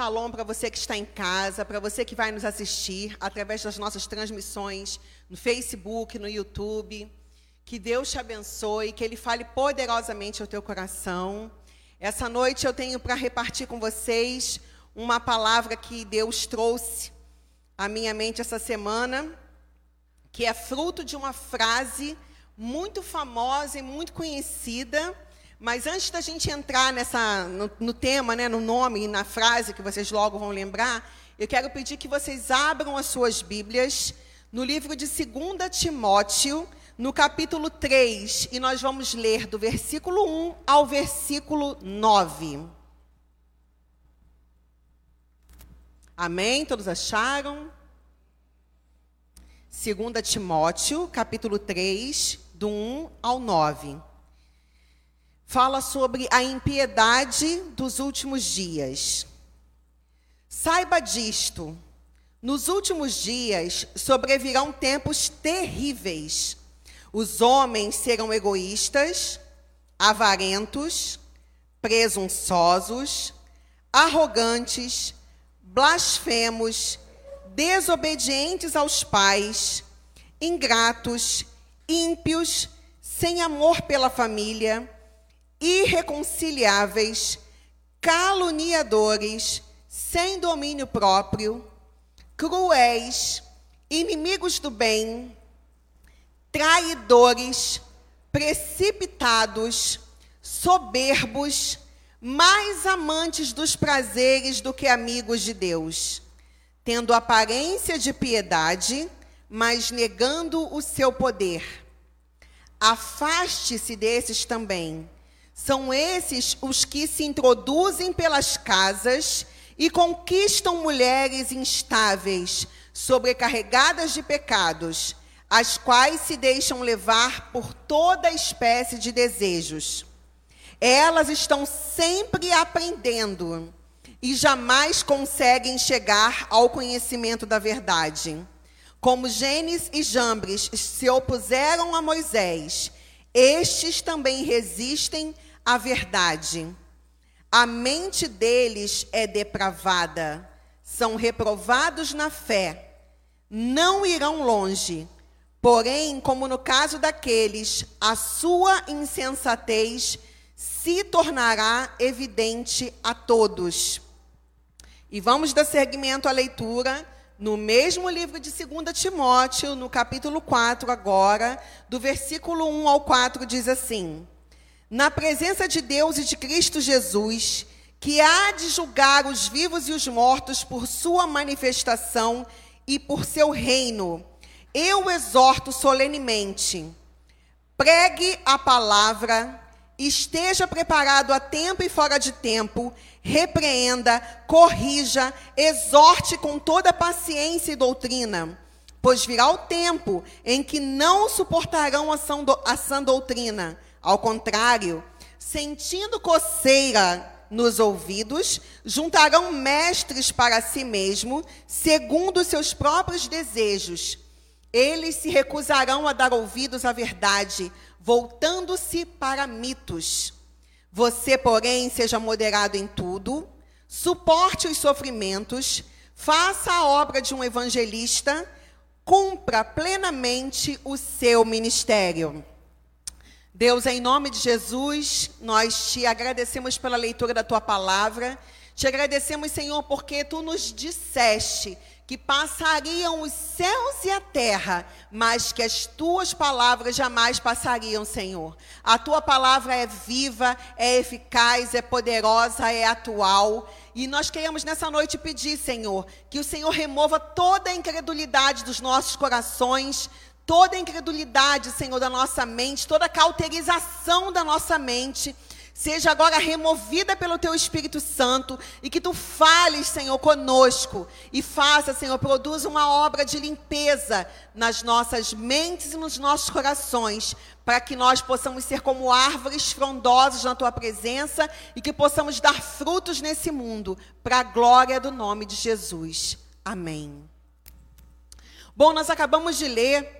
Shalom para você que está em casa, para você que vai nos assistir através das nossas transmissões no Facebook, no YouTube. Que Deus te abençoe, que Ele fale poderosamente ao teu coração. Essa noite eu tenho para repartir com vocês uma palavra que Deus trouxe à minha mente essa semana, que é fruto de uma frase muito famosa e muito conhecida mas antes da gente entrar nessa, no, no tema, né, no nome e na frase que vocês logo vão lembrar, eu quero pedir que vocês abram as suas Bíblias no livro de 2 Timóteo, no capítulo 3, e nós vamos ler do versículo 1 ao versículo 9. Amém? Todos acharam? 2 Timóteo, capítulo 3, do 1 ao 9 fala sobre a impiedade dos últimos dias. Saiba disto: nos últimos dias sobrevirão tempos terríveis. Os homens serão egoístas, avarentos, presunçosos, arrogantes, blasfemos, desobedientes aos pais, ingratos, ímpios, sem amor pela família irreconciliáveis, caluniadores, sem domínio próprio, cruéis, inimigos do bem, traidores, precipitados, soberbos, mais amantes dos prazeres do que amigos de Deus, tendo aparência de piedade, mas negando o seu poder. Afaste-se desses também são esses os que se introduzem pelas casas e conquistam mulheres instáveis, sobrecarregadas de pecados, as quais se deixam levar por toda espécie de desejos. Elas estão sempre aprendendo e jamais conseguem chegar ao conhecimento da verdade. Como Gênesis e Jambres se opuseram a Moisés, estes também resistem a verdade. A mente deles é depravada, são reprovados na fé, não irão longe. Porém, como no caso daqueles, a sua insensatez se tornará evidente a todos. E vamos dar seguimento à leitura no mesmo livro de 2 Timóteo, no capítulo 4, agora, do versículo 1 ao 4, diz assim: na presença de Deus e de Cristo Jesus, que há de julgar os vivos e os mortos por sua manifestação e por seu reino, eu exorto solenemente: pregue a palavra, esteja preparado a tempo e fora de tempo, repreenda, corrija, exorte com toda paciência e doutrina. Pois virá o tempo em que não suportarão a sã doutrina ao contrário, sentindo coceira nos ouvidos, juntarão mestres para si mesmo, segundo seus próprios desejos. Eles se recusarão a dar ouvidos à verdade, voltando-se para mitos. Você, porém, seja moderado em tudo, suporte os sofrimentos, faça a obra de um evangelista, cumpra plenamente o seu ministério. Deus, em nome de Jesus, nós te agradecemos pela leitura da tua palavra. Te agradecemos, Senhor, porque tu nos disseste que passariam os céus e a terra, mas que as tuas palavras jamais passariam, Senhor. A tua palavra é viva, é eficaz, é poderosa, é atual. E nós queremos nessa noite pedir, Senhor, que o Senhor remova toda a incredulidade dos nossos corações, toda incredulidade, Senhor, da nossa mente, toda cauterização da nossa mente, seja agora removida pelo Teu Espírito Santo e que Tu fales, Senhor, conosco e faça, Senhor, produza uma obra de limpeza nas nossas mentes e nos nossos corações, para que nós possamos ser como árvores frondosas na Tua presença e que possamos dar frutos nesse mundo, para a glória do nome de Jesus. Amém. Bom, nós acabamos de ler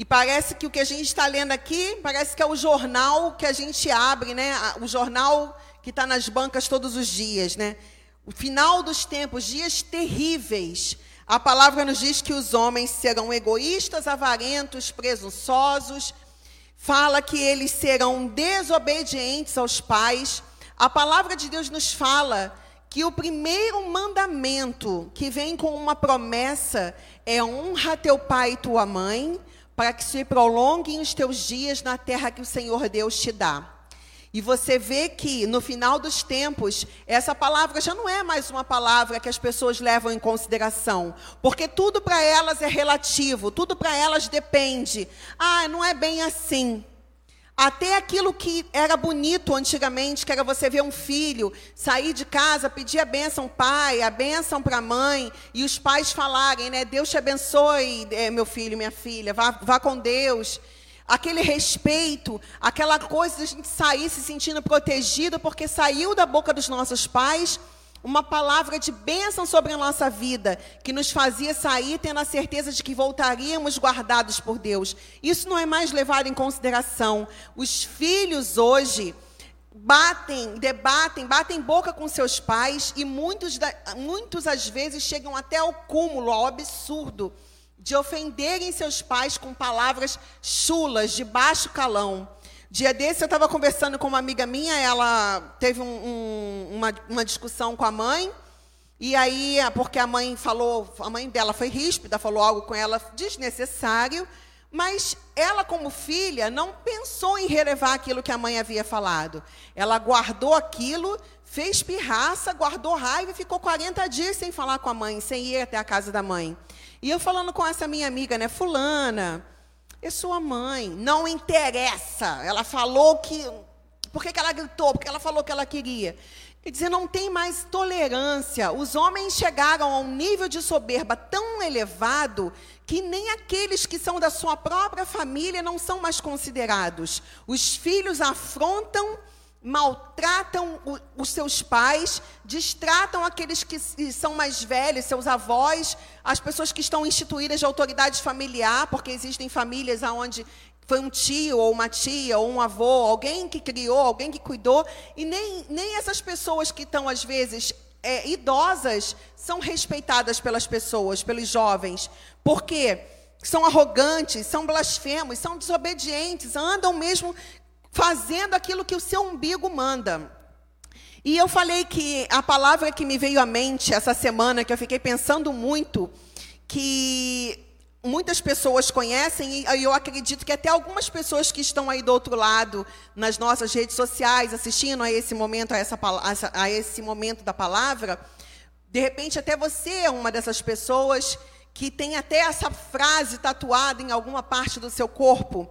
e parece que o que a gente está lendo aqui, parece que é o jornal que a gente abre, né? O jornal que está nas bancas todos os dias, né? o final dos tempos, dias terríveis. A palavra nos diz que os homens serão egoístas, avarentos, presunçosos. Fala que eles serão desobedientes aos pais. A palavra de Deus nos fala que o primeiro mandamento que vem com uma promessa é honra teu pai e tua mãe, para que se prolonguem os teus dias na terra que o Senhor Deus te dá. E você vê que no final dos tempos, essa palavra já não é mais uma palavra que as pessoas levam em consideração, porque tudo para elas é relativo, tudo para elas depende. Ah, não é bem assim. Até aquilo que era bonito antigamente, que era você ver um filho sair de casa, pedir a bênção pai, a bênção para a mãe, e os pais falarem, né? Deus te abençoe, eh, meu filho, minha filha, vá, vá com Deus aquele respeito, aquela coisa de a gente sair se sentindo protegido, porque saiu da boca dos nossos pais uma palavra de bênção sobre a nossa vida, que nos fazia sair tendo a certeza de que voltaríamos guardados por Deus. Isso não é mais levado em consideração. Os filhos hoje batem, debatem, batem boca com seus pais e muitos, muitos às vezes chegam até ao cúmulo, ao absurdo de ofenderem seus pais com palavras chulas, de baixo calão. Dia desse eu estava conversando com uma amiga minha, ela teve um, um, uma, uma discussão com a mãe, e aí, porque a mãe falou, a mãe dela foi ríspida, falou algo com ela desnecessário, mas ela, como filha, não pensou em relevar aquilo que a mãe havia falado. Ela guardou aquilo, fez pirraça, guardou raiva e ficou 40 dias sem falar com a mãe, sem ir até a casa da mãe. E eu falando com essa minha amiga, né, fulana, é sua mãe, não interessa. Ela falou que por que, que ela gritou? Porque ela falou que ela queria. Quer dizer, não tem mais tolerância. Os homens chegaram a um nível de soberba tão elevado que nem aqueles que são da sua própria família não são mais considerados. Os filhos afrontam maltratam o, os seus pais, distratam aqueles que são mais velhos, seus avós, as pessoas que estão instituídas de autoridade familiar, porque existem famílias onde foi um tio ou uma tia ou um avô, alguém que criou, alguém que cuidou, e nem, nem essas pessoas que estão às vezes é, idosas são respeitadas pelas pessoas, pelos jovens, porque são arrogantes, são blasfemos, são desobedientes, andam mesmo fazendo aquilo que o seu umbigo manda. E eu falei que a palavra que me veio à mente essa semana, que eu fiquei pensando muito, que muitas pessoas conhecem, e eu acredito que até algumas pessoas que estão aí do outro lado, nas nossas redes sociais, assistindo a esse momento, a, essa, a esse momento da palavra, de repente até você é uma dessas pessoas que tem até essa frase tatuada em alguma parte do seu corpo.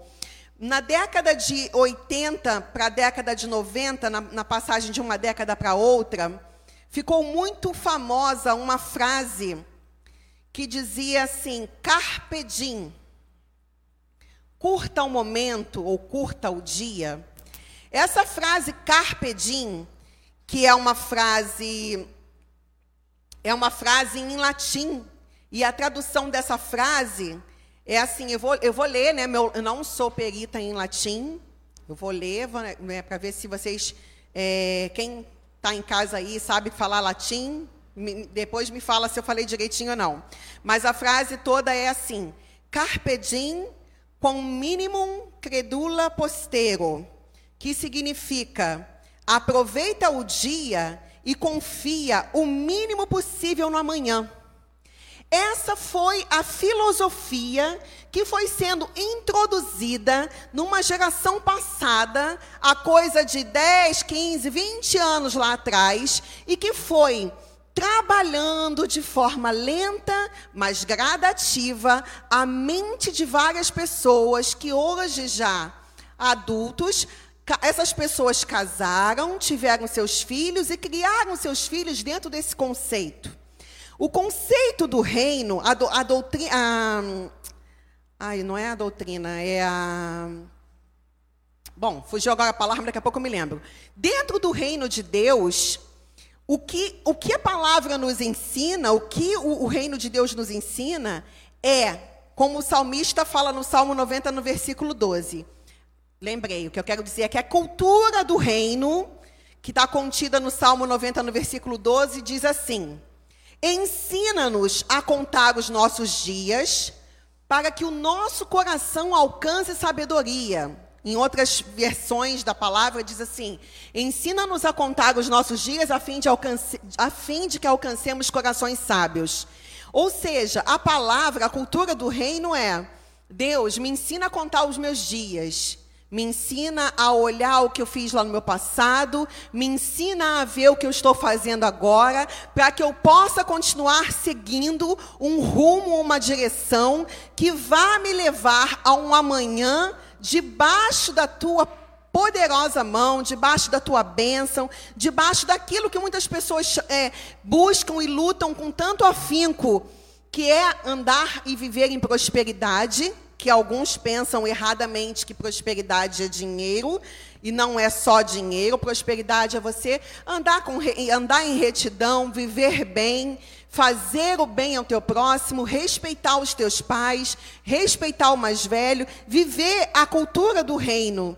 Na década de 80 para a década de 90, na, na passagem de uma década para outra, ficou muito famosa uma frase que dizia assim: Carpe diem. Curta o momento ou curta o dia. Essa frase carpe diem, que é uma frase é uma frase em latim, e a tradução dessa frase é assim, eu vou, eu vou ler, né? Meu, eu não sou perita em latim. Eu vou ler né, para ver se vocês, é, quem está em casa aí sabe falar latim. Me, depois me fala se eu falei direitinho ou não. Mas a frase toda é assim: Carpe diem com minimum credula postero, que significa aproveita o dia e confia o mínimo possível no amanhã. Essa foi a filosofia que foi sendo introduzida numa geração passada, a coisa de 10, 15, 20 anos lá atrás, e que foi trabalhando de forma lenta, mas gradativa, a mente de várias pessoas que hoje já adultos, essas pessoas casaram, tiveram seus filhos e criaram seus filhos dentro desse conceito. O conceito do reino, a, do, a doutrina. Ai, não é a doutrina, é a. Bom, fugiu agora a palavra, daqui a pouco eu me lembro. Dentro do reino de Deus, o que, o que a palavra nos ensina, o que o, o reino de Deus nos ensina, é, como o salmista fala no Salmo 90, no versículo 12. Lembrei, o que eu quero dizer é que a cultura do reino que está contida no Salmo 90, no versículo 12, diz assim: Ensina-nos a contar os nossos dias, para que o nosso coração alcance sabedoria. Em outras versões da palavra diz assim: Ensina-nos a contar os nossos dias a fim, de alcance, a fim de que alcancemos corações sábios. Ou seja, a palavra, a cultura do reino é: Deus, me ensina a contar os meus dias. Me ensina a olhar o que eu fiz lá no meu passado, me ensina a ver o que eu estou fazendo agora, para que eu possa continuar seguindo um rumo, uma direção que vá me levar a um amanhã debaixo da tua poderosa mão, debaixo da tua bênção, debaixo daquilo que muitas pessoas é, buscam e lutam com tanto afinco, que é andar e viver em prosperidade que alguns pensam erradamente que prosperidade é dinheiro, e não é só dinheiro, prosperidade é você andar, com, andar em retidão, viver bem, fazer o bem ao teu próximo, respeitar os teus pais, respeitar o mais velho, viver a cultura do reino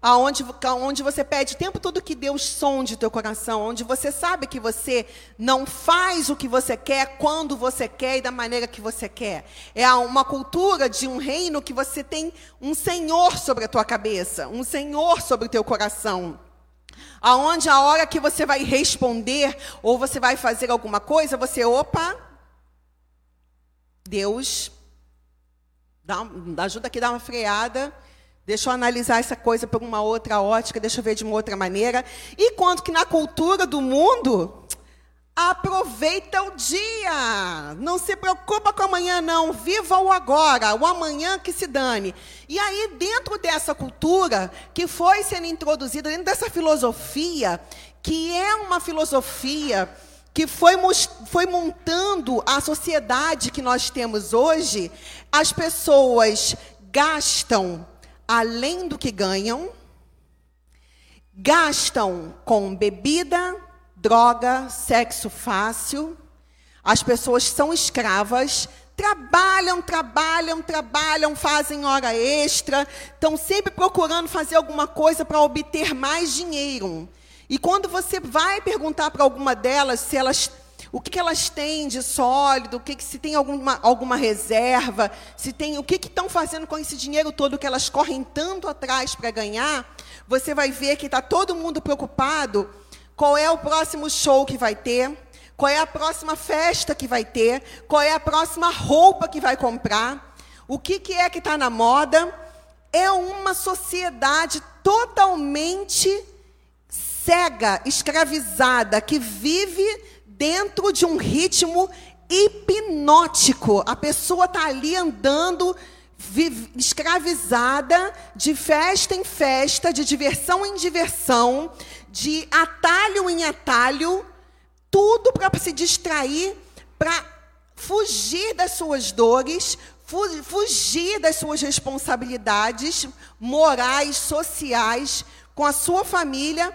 aonde, onde você pede o tempo todo que Deus sonde teu coração, onde você sabe que você não faz o que você quer, quando você quer e da maneira que você quer. É uma cultura de um reino que você tem um Senhor sobre a tua cabeça, um Senhor sobre o teu coração. Aonde a hora que você vai responder ou você vai fazer alguma coisa, você, opa, Deus, dá, ajuda aqui, dá uma freada Deixa eu analisar essa coisa por uma outra ótica, deixa eu ver de uma outra maneira. E quanto que na cultura do mundo, aproveita o dia. Não se preocupa com amanhã, não. Viva o agora, o amanhã que se dane. E aí, dentro dessa cultura que foi sendo introduzida, dentro dessa filosofia, que é uma filosofia que foi, foi montando a sociedade que nós temos hoje, as pessoas gastam além do que ganham, gastam com bebida, droga, sexo fácil, as pessoas são escravas, trabalham, trabalham, trabalham, fazem hora extra, estão sempre procurando fazer alguma coisa para obter mais dinheiro. E quando você vai perguntar para alguma delas se elas o que, que elas têm de sólido, o que, que se tem alguma, alguma reserva, se tem o que estão fazendo com esse dinheiro todo que elas correm tanto atrás para ganhar, você vai ver que está todo mundo preocupado qual é o próximo show que vai ter, qual é a próxima festa que vai ter, qual é a próxima roupa que vai comprar, o que, que é que está na moda. É uma sociedade totalmente cega, escravizada, que vive dentro de um ritmo hipnótico. A pessoa está ali andando escravizada de festa em festa, de diversão em diversão, de atalho em atalho, tudo para se distrair, para fugir das suas dores, fugir das suas responsabilidades morais, sociais, com a sua família,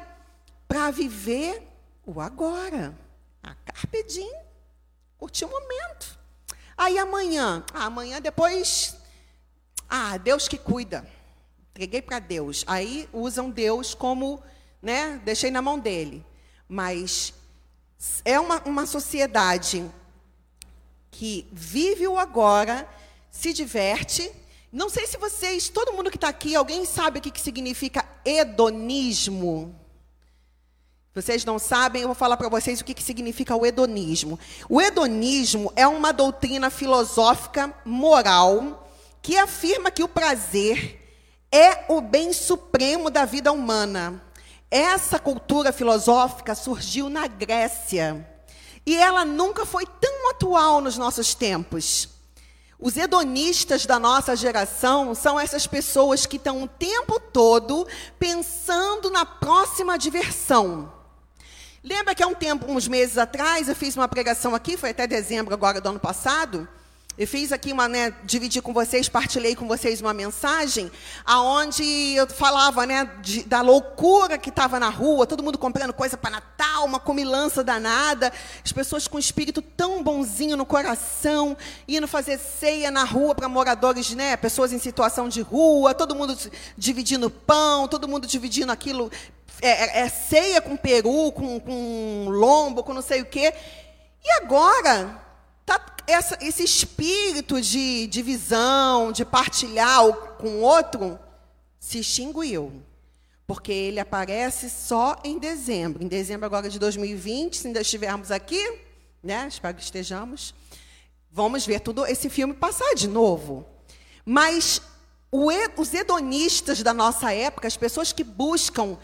para viver o agora. Carpe diem, curtir o momento. Aí amanhã, ah, amanhã depois, ah, Deus que cuida. Entreguei para Deus. Aí usam Deus como, né, deixei na mão dele. Mas é uma, uma sociedade que vive o agora, se diverte. Não sei se vocês, todo mundo que está aqui, alguém sabe o que, que significa hedonismo? Vocês não sabem, eu vou falar para vocês o que, que significa o hedonismo. O hedonismo é uma doutrina filosófica moral que afirma que o prazer é o bem supremo da vida humana. Essa cultura filosófica surgiu na Grécia e ela nunca foi tão atual nos nossos tempos. Os hedonistas da nossa geração são essas pessoas que estão o tempo todo pensando na próxima diversão. Lembra que há um tempo, uns meses atrás, eu fiz uma pregação aqui, foi até dezembro agora do ano passado. Eu fiz aqui uma, né, dividi com vocês, partilhei com vocês uma mensagem, aonde eu falava, né, de, da loucura que estava na rua, todo mundo comprando coisa para Natal, uma comilança danada, as pessoas com um espírito tão bonzinho no coração, indo fazer ceia na rua para moradores, né, pessoas em situação de rua, todo mundo dividindo pão, todo mundo dividindo aquilo é, é, é ceia com peru, com, com lombo, com não sei o quê. E agora, tá essa, esse espírito de divisão, de partilhar com outro, se extinguiu. Porque ele aparece só em dezembro. Em dezembro agora de 2020, se ainda estivermos aqui, né? Espero que estejamos. Vamos ver tudo esse filme passar de novo. Mas os hedonistas da nossa época, as pessoas que buscam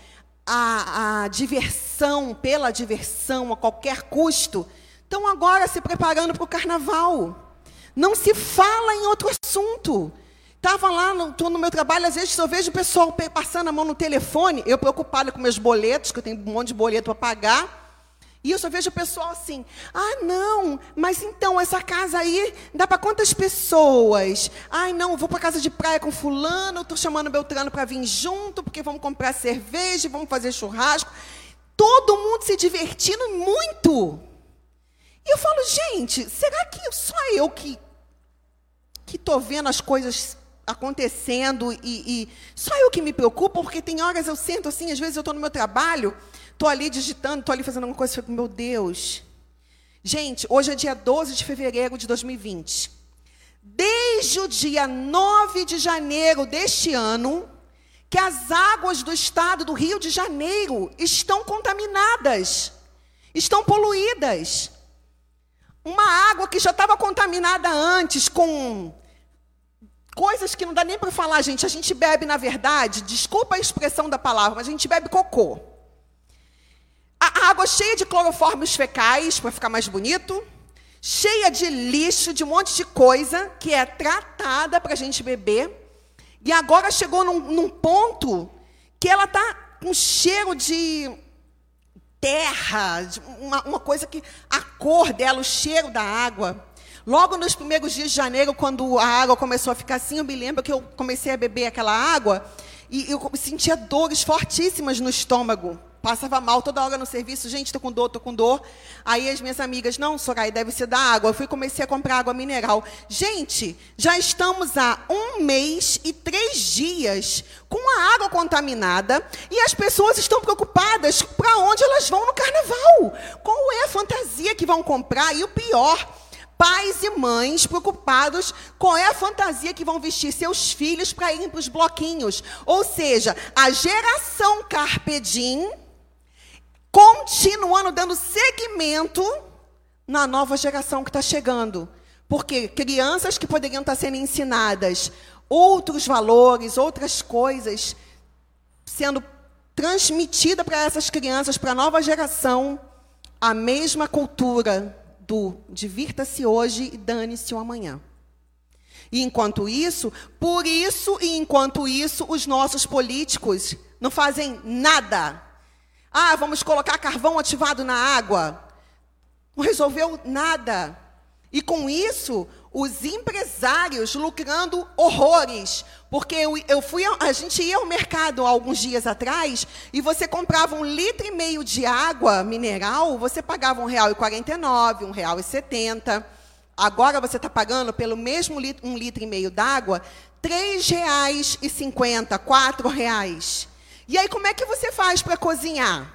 a, a diversão pela diversão a qualquer custo, estão agora se preparando para o carnaval. Não se fala em outro assunto. Estava lá, estou no meu trabalho, às vezes eu vejo o pessoal passando a mão no telefone, eu preocupada com meus boletos, que eu tenho um monte de boleto para pagar. E eu só vejo o pessoal assim: ah, não, mas então essa casa aí dá para quantas pessoas? Ai, não, vou para casa de praia com Fulano, estou chamando Beltrano para vir junto, porque vamos comprar cerveja, vamos fazer churrasco. Todo mundo se divertindo muito. E eu falo, gente, será que só eu que estou vendo as coisas acontecendo e, e só eu que me preocupo? Porque tem horas eu sento assim, às vezes eu estou no meu trabalho Estou ali digitando, estou ali fazendo alguma coisa, fico, meu Deus. Gente, hoje é dia 12 de fevereiro de 2020. Desde o dia 9 de janeiro deste ano, que as águas do estado do Rio de Janeiro estão contaminadas, estão poluídas. Uma água que já estava contaminada antes com coisas que não dá nem para falar, gente. A gente bebe, na verdade, desculpa a expressão da palavra, mas a gente bebe cocô. Água cheia de cloroformos fecais, para ficar mais bonito, cheia de lixo, de um monte de coisa que é tratada para a gente beber. E agora chegou num, num ponto que ela está com cheiro de terra, de uma, uma coisa que a cor dela, o cheiro da água. Logo nos primeiros dias de janeiro, quando a água começou a ficar assim, eu me lembro que eu comecei a beber aquela água e eu sentia dores fortíssimas no estômago. Passava mal toda hora no serviço, gente, tô com dor, tô com dor. Aí as minhas amigas, não, Soraya, deve ser da água. Eu fui comecei a comprar água mineral. Gente, já estamos há um mês e três dias com a água contaminada e as pessoas estão preocupadas para onde elas vão no carnaval. Qual é a fantasia que vão comprar? E o pior, pais e mães preocupados qual é a fantasia que vão vestir seus filhos para irem para os bloquinhos. Ou seja, a geração Carpedim continuando dando seguimento na nova geração que está chegando. Porque crianças que poderiam estar sendo ensinadas outros valores, outras coisas, sendo transmitida para essas crianças, para a nova geração, a mesma cultura do divirta-se hoje e dane-se o amanhã. E enquanto isso, por isso e enquanto isso, os nossos políticos não fazem nada ah, vamos colocar carvão ativado na água. Não resolveu nada. E com isso, os empresários lucrando horrores. Porque eu, eu fui, a gente ia ao mercado alguns dias atrás e você comprava um litro e meio de água mineral, você pagava um real e setenta. Agora você está pagando pelo mesmo litro, um litro e meio d'água, e cinquenta, quatro reais. E aí, como é que você faz para cozinhar?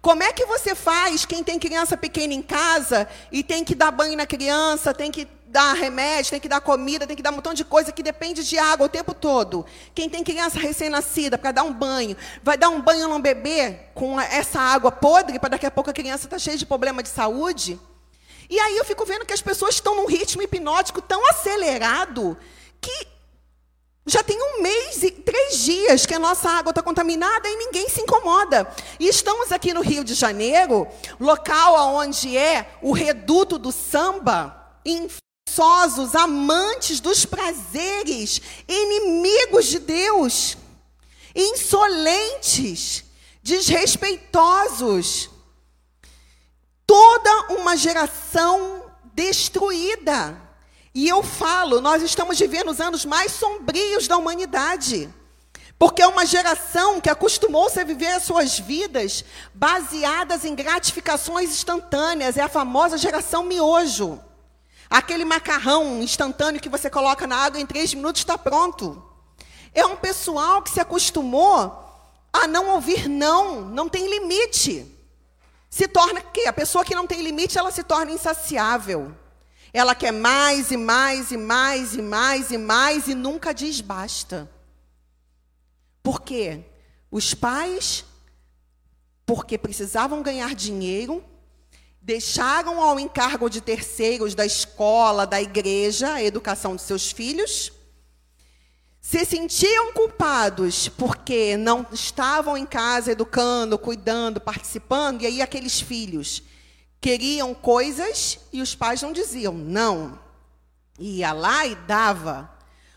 Como é que você faz quem tem criança pequena em casa e tem que dar banho na criança, tem que dar remédio, tem que dar comida, tem que dar um montão de coisa que depende de água o tempo todo. Quem tem criança recém-nascida para dar um banho, vai dar um banho num bebê com essa água podre para daqui a pouco a criança está cheia de problema de saúde? E aí eu fico vendo que as pessoas estão num ritmo hipnótico tão acelerado que já tem um mês e três dias que a nossa água está contaminada e ninguém se incomoda. E estamos aqui no Rio de Janeiro, local onde é o reduto do samba, insosos, amantes dos prazeres, inimigos de Deus, insolentes, desrespeitosos. Toda uma geração destruída. E eu falo, nós estamos vivendo os anos mais sombrios da humanidade. Porque é uma geração que acostumou-se a viver as suas vidas baseadas em gratificações instantâneas. É a famosa geração miojo. Aquele macarrão instantâneo que você coloca na água em três minutos está pronto. É um pessoal que se acostumou a não ouvir não, não tem limite. Se torna que a pessoa que não tem limite, ela se torna insaciável. Ela quer mais e mais e mais e mais e mais e nunca diz basta. Por quê? Os pais, porque precisavam ganhar dinheiro, deixaram ao encargo de terceiros da escola, da igreja, a educação de seus filhos se sentiam culpados porque não estavam em casa educando, cuidando, participando, e aí aqueles filhos queriam coisas e os pais não diziam não. Ia lá e dava.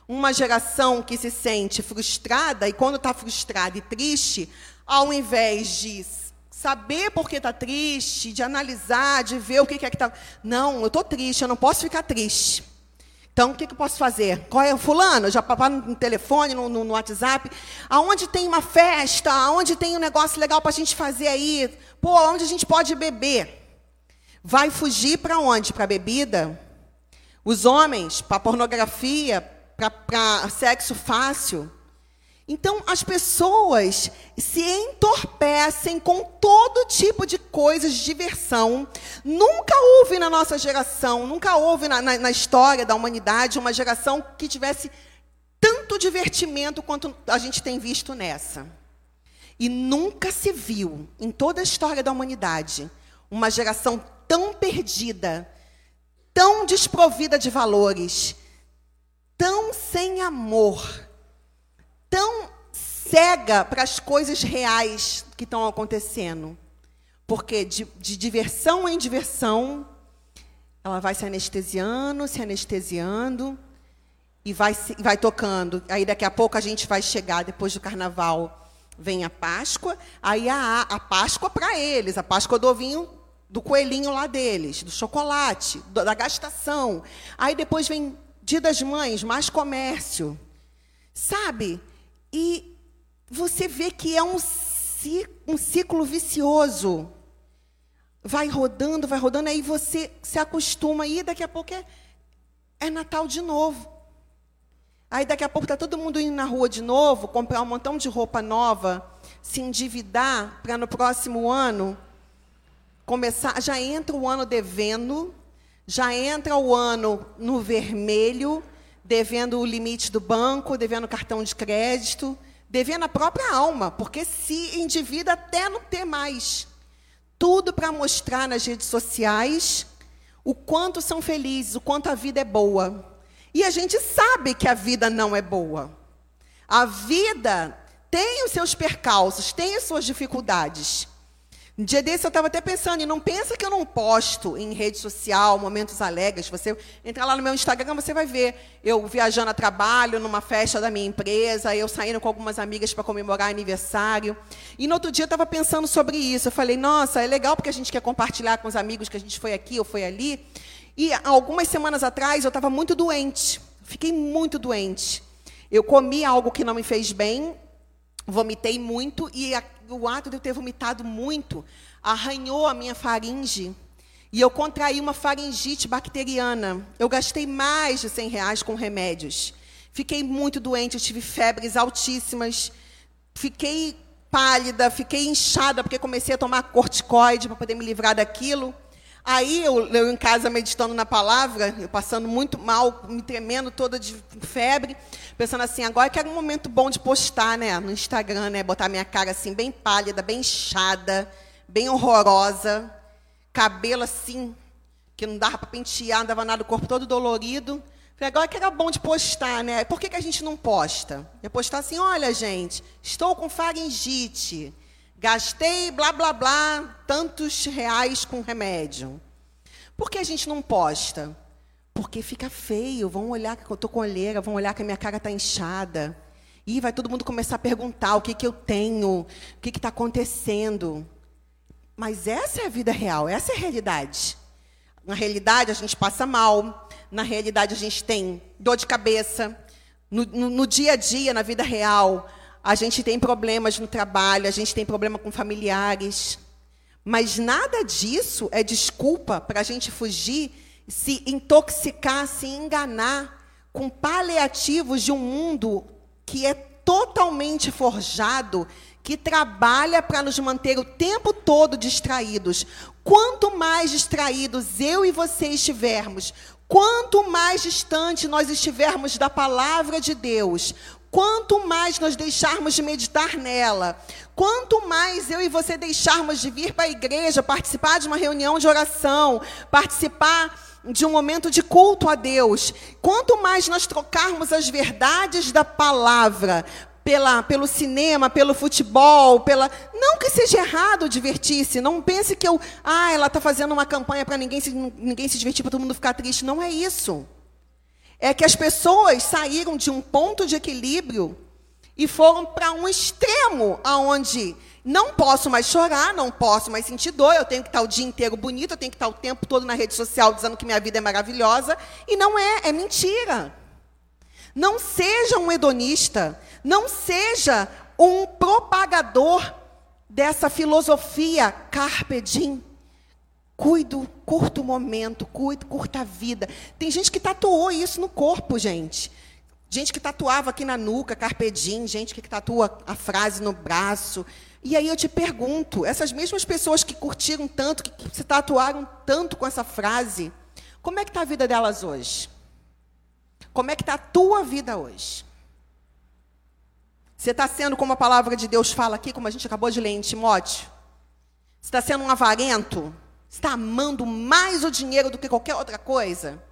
Uma geração que se sente frustrada, e quando está frustrada e triste, ao invés de saber por que está triste, de analisar, de ver o que é que está. Não, eu estou triste, eu não posso ficar triste. Então, o que, que eu posso fazer? Qual é o fulano? Já papá no telefone, no, no, no, WhatsApp. Aonde tem uma festa? Aonde tem um negócio legal para a gente fazer aí? Pô, onde a gente pode beber? Vai fugir para onde? Para bebida? Os homens, para pornografia, para sexo fácil? Então, as pessoas se entorpecem com todo tipo de coisas de diversão. Nunca houve na nossa geração, nunca houve na, na, na história da humanidade uma geração que tivesse tanto divertimento quanto a gente tem visto nessa. E nunca se viu, em toda a história da humanidade, uma geração tão perdida, tão desprovida de valores, tão sem amor tão cega para as coisas reais que estão acontecendo. Porque de, de diversão em diversão, ela vai se anestesiando, se anestesiando e vai, vai tocando. Aí daqui a pouco a gente vai chegar, depois do carnaval, vem a Páscoa. Aí a, a Páscoa para eles, a Páscoa do ovinho, do coelhinho lá deles, do chocolate, da gastação. Aí depois vem Dia das Mães, mais comércio. Sabe? E você vê que é um, um ciclo vicioso. Vai rodando, vai rodando, aí você se acostuma, e daqui a pouco é, é Natal de novo. Aí daqui a pouco está todo mundo indo na rua de novo, comprar um montão de roupa nova, se endividar para no próximo ano começar. Já entra o ano devendo, já entra o ano no vermelho, devendo o limite do banco, devendo cartão de crédito, devendo a própria alma, porque se endivida até não ter mais. Tudo para mostrar nas redes sociais o quanto são felizes, o quanto a vida é boa. E a gente sabe que a vida não é boa. A vida tem os seus percalços, tem as suas dificuldades. Um dia desse eu estava até pensando, e não pensa que eu não posto em rede social momentos alegres. Você entrar lá no meu Instagram, você vai ver eu viajando a trabalho, numa festa da minha empresa, eu saindo com algumas amigas para comemorar aniversário. E no outro dia eu estava pensando sobre isso. Eu falei, nossa, é legal porque a gente quer compartilhar com os amigos que a gente foi aqui ou foi ali. E algumas semanas atrás eu estava muito doente. Fiquei muito doente. Eu comi algo que não me fez bem, vomitei muito e o ato de eu ter vomitado muito arranhou a minha faringe. E eu contraí uma faringite bacteriana. Eu gastei mais de 100 reais com remédios. Fiquei muito doente, eu tive febres altíssimas. Fiquei pálida, fiquei inchada, porque comecei a tomar corticoide para poder me livrar daquilo. Aí eu, eu em casa meditando na palavra, eu passando muito mal, me tremendo toda de febre, pensando assim, agora que era um momento bom de postar, né, no Instagram, né, botar minha cara assim bem pálida, bem inchada, bem horrorosa, cabelo assim que não dava para pentear, dava nada, o corpo todo dolorido. Falei, agora que era bom de postar, né? Por que, que a gente não posta? É postar assim, olha, gente, estou com faringite. Gastei blá blá blá tantos reais com remédio. Por que a gente não posta? Porque fica feio, vão olhar que eu estou com olheira, vão olhar que a minha cara está inchada. E vai todo mundo começar a perguntar o que, que eu tenho, o que está acontecendo. Mas essa é a vida real, essa é a realidade. Na realidade, a gente passa mal, na realidade, a gente tem dor de cabeça. No, no, no dia a dia, na vida real, a gente tem problemas no trabalho, a gente tem problema com familiares. Mas nada disso é desculpa para a gente fugir, se intoxicar, se enganar com paliativos de um mundo que é totalmente forjado, que trabalha para nos manter o tempo todo distraídos. Quanto mais distraídos eu e você estivermos, quanto mais distante nós estivermos da palavra de Deus, quanto mais nós deixarmos de meditar nela, quanto mais eu e você deixarmos de vir para a igreja, participar de uma reunião de oração, participar de um momento de culto a Deus, quanto mais nós trocarmos as verdades da palavra pela, pelo cinema, pelo futebol, pela. Não que seja errado divertir-se. Não pense que eu. Ah, ela está fazendo uma campanha para ninguém se, ninguém se divertir, para todo mundo ficar triste. Não é isso. É que as pessoas saíram de um ponto de equilíbrio e foram para um extremo aonde não posso mais chorar, não posso mais sentir dor, eu tenho que estar o dia inteiro bonito, eu tenho que estar o tempo todo na rede social dizendo que minha vida é maravilhosa. E não é, é mentira. Não seja um hedonista, não seja um propagador dessa filosofia carpe diem. Cuido, curto o momento, cuido, curta a vida. Tem gente que tatuou isso no corpo, gente. Gente que tatuava aqui na nuca, carpe diem, gente que tatua a frase no braço. E aí eu te pergunto, essas mesmas pessoas que curtiram tanto, que se tatuaram tanto com essa frase, como é que está a vida delas hoje? Como é que está a tua vida hoje? Você está sendo, como a palavra de Deus fala aqui, como a gente acabou de ler em Timóteo? Você está sendo um avarento? Está amando mais o dinheiro do que qualquer outra coisa?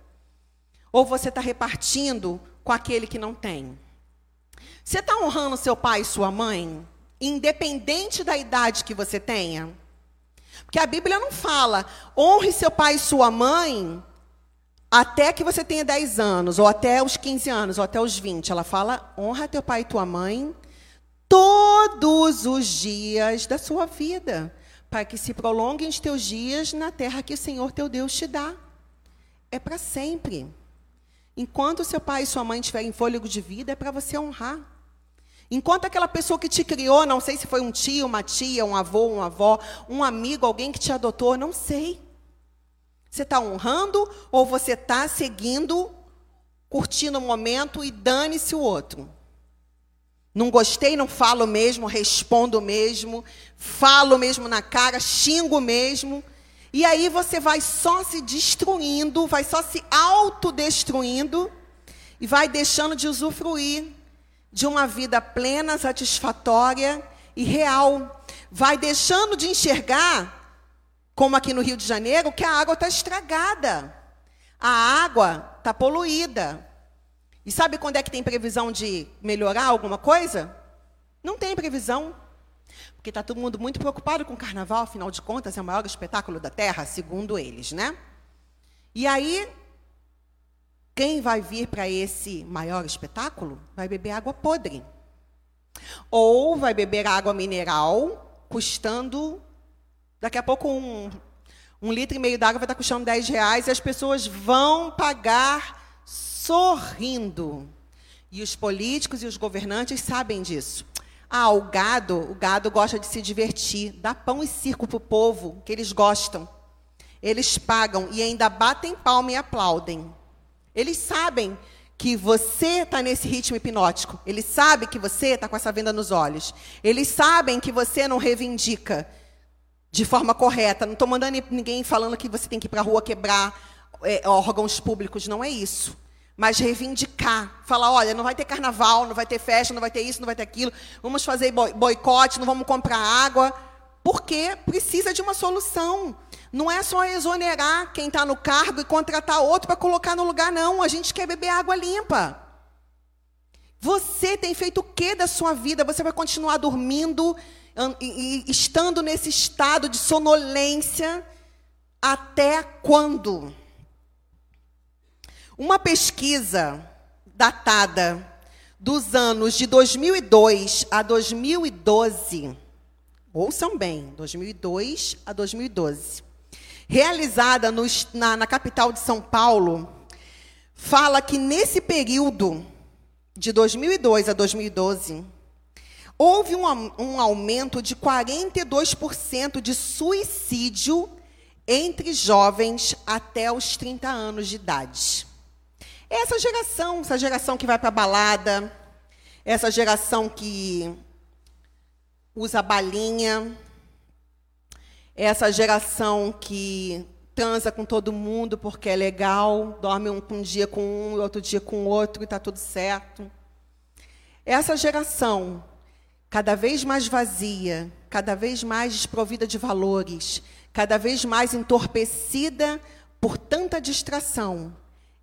Ou você está repartindo com aquele que não tem? Você está honrando seu pai e sua mãe, independente da idade que você tenha? Porque a Bíblia não fala, honre seu pai e sua mãe até que você tenha 10 anos, ou até os 15 anos, ou até os 20. Ela fala: honra teu pai e tua mãe todos os dias da sua vida, para que se prolonguem os teus dias na terra que o Senhor teu Deus te dá. É para sempre. Enquanto seu pai e sua mãe tiverem fôlego de vida, é para você honrar. Enquanto aquela pessoa que te criou, não sei se foi um tio, uma tia, um avô, uma avó, um amigo, alguém que te adotou, não sei. Você está honrando ou você está seguindo, curtindo o momento e dane-se o outro? Não gostei, não falo mesmo, respondo mesmo, falo mesmo na cara, xingo mesmo. E aí você vai só se destruindo, vai só se autodestruindo e vai deixando de usufruir de uma vida plena, satisfatória e real. Vai deixando de enxergar como aqui no Rio de Janeiro, que a água está estragada. A água está poluída. E sabe quando é que tem previsão de melhorar alguma coisa? Não tem previsão. Porque está todo mundo muito preocupado com o carnaval, afinal de contas, é o maior espetáculo da Terra, segundo eles, né? E aí, quem vai vir para esse maior espetáculo vai beber água podre. Ou vai beber água mineral, custando Daqui a pouco um, um litro e meio d'água vai estar custando 10 reais e as pessoas vão pagar sorrindo. E os políticos e os governantes sabem disso. Ah, o gado, o gado gosta de se divertir, dá pão e circo para o povo, que eles gostam. Eles pagam e ainda batem palma e aplaudem. Eles sabem que você está nesse ritmo hipnótico. Eles sabem que você está com essa venda nos olhos. Eles sabem que você não reivindica de forma correta. Não estou mandando ninguém falando que você tem que ir para a rua quebrar é, órgãos públicos, não é isso. Mas reivindicar, falar, olha, não vai ter carnaval, não vai ter festa, não vai ter isso, não vai ter aquilo, vamos fazer boicote, não vamos comprar água, porque precisa de uma solução. Não é só exonerar quem está no cargo e contratar outro para colocar no lugar, não. A gente quer beber água limpa. Você tem feito o que da sua vida? Você vai continuar dormindo e estando nesse estado de sonolência até quando? Uma pesquisa datada dos anos de 2002 a 2012, ouçam bem, 2002 a 2012, realizada no, na, na capital de São Paulo, fala que nesse período de 2002 a 2012, houve um, um aumento de 42% de suicídio entre jovens até os 30 anos de idade. Essa geração, essa geração que vai para a balada, essa geração que usa balinha, é essa geração que transa com todo mundo porque é legal, dorme um, um dia com um e outro dia com outro e está tudo certo. Essa geração, cada vez mais vazia, cada vez mais desprovida de valores, cada vez mais entorpecida por tanta distração,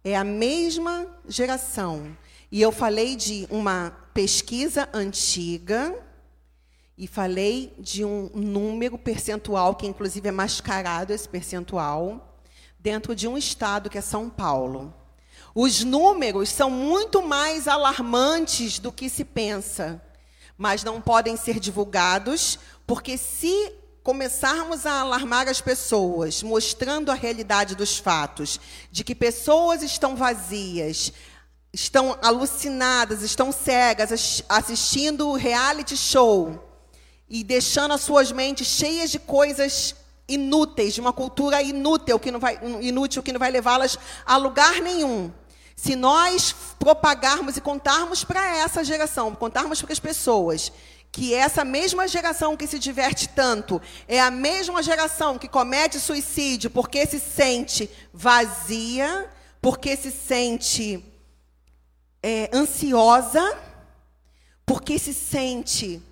é a mesma geração. E eu falei de uma pesquisa antiga e falei de um número percentual, que inclusive é mascarado esse percentual, dentro de um estado que é São Paulo. Os números são muito mais alarmantes do que se pensa, mas não podem ser divulgados, porque se começarmos a alarmar as pessoas, mostrando a realidade dos fatos, de que pessoas estão vazias, estão alucinadas, estão cegas, assistindo reality show, e deixando as suas mentes cheias de coisas inúteis, de uma cultura inútil que não vai, inútil que não vai levá-las a lugar nenhum. Se nós propagarmos e contarmos para essa geração, contarmos para as pessoas que essa mesma geração que se diverte tanto é a mesma geração que comete suicídio porque se sente vazia, porque se sente é, ansiosa, porque se sente